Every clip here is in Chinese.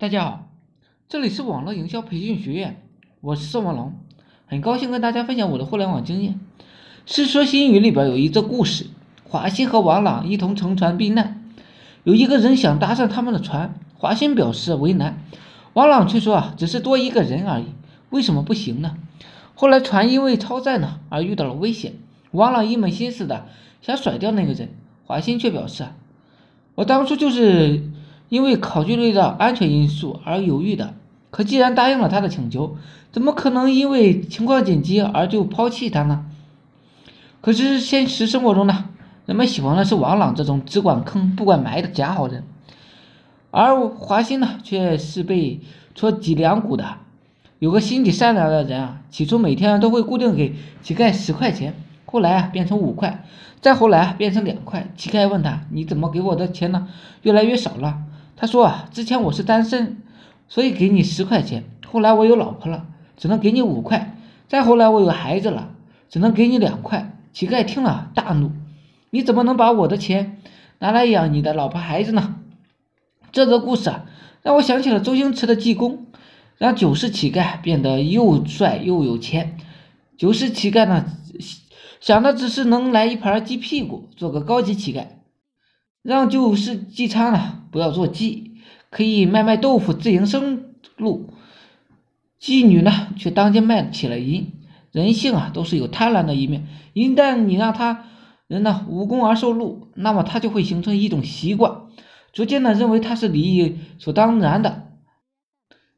大家好，这里是网络营销培训学院，我是宋文龙，很高兴跟大家分享我的互联网经验。《世说新语》里边有一则故事，华歆和王朗一同乘船避难，有一个人想搭上他们的船，华歆表示为难，王朗却说啊，只是多一个人而已，为什么不行呢？后来船因为超载呢而遇到了危险，王朗一门心思的想甩掉那个人，华歆却表示啊，我当初就是。因为考虑到安全因素而犹豫的，可既然答应了他的请求，怎么可能因为情况紧急而就抛弃他呢？可是现实生活中呢，人们喜欢的是王朗这种只管坑不管埋的假好人，而华歆呢，却是被戳脊梁骨的。有个心地善良的人啊，起初每天都会固定给乞丐十块钱，后来啊变成五块，再后来变成两块。乞丐问他：“你怎么给我的钱呢？越来越少了。”他说啊，之前我是单身，所以给你十块钱。后来我有老婆了，只能给你五块。再后来我有孩子了，只能给你两块。乞丐听了大怒：“你怎么能把我的钱拿来养你的老婆孩子呢？”这个故事啊，让我想起了周星驰的济公，让九世乞丐变得又帅又有钱。九世乞丐呢，想的只是能来一盘鸡屁股，做个高级乞丐。让九世姬昌呢不要做妓，可以卖卖豆腐自营生路。妓女呢却当街卖起了淫。人性啊都是有贪婪的一面，一旦你让他人呢无功而受禄，那么他就会形成一种习惯，逐渐的认为他是理所当然的、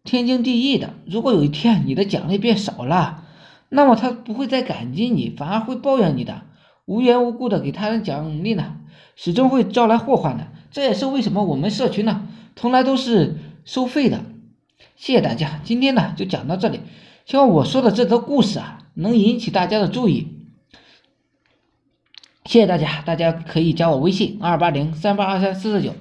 天经地义的。如果有一天你的奖励变少了，那么他不会再感激你，反而会抱怨你的。无缘无故的给他人奖励呢？始终会招来祸患的，这也是为什么我们社区呢，从来都是收费的。谢谢大家，今天呢就讲到这里，希望我说的这则故事啊，能引起大家的注意。谢谢大家，大家可以加我微信二八零三八二三四四九。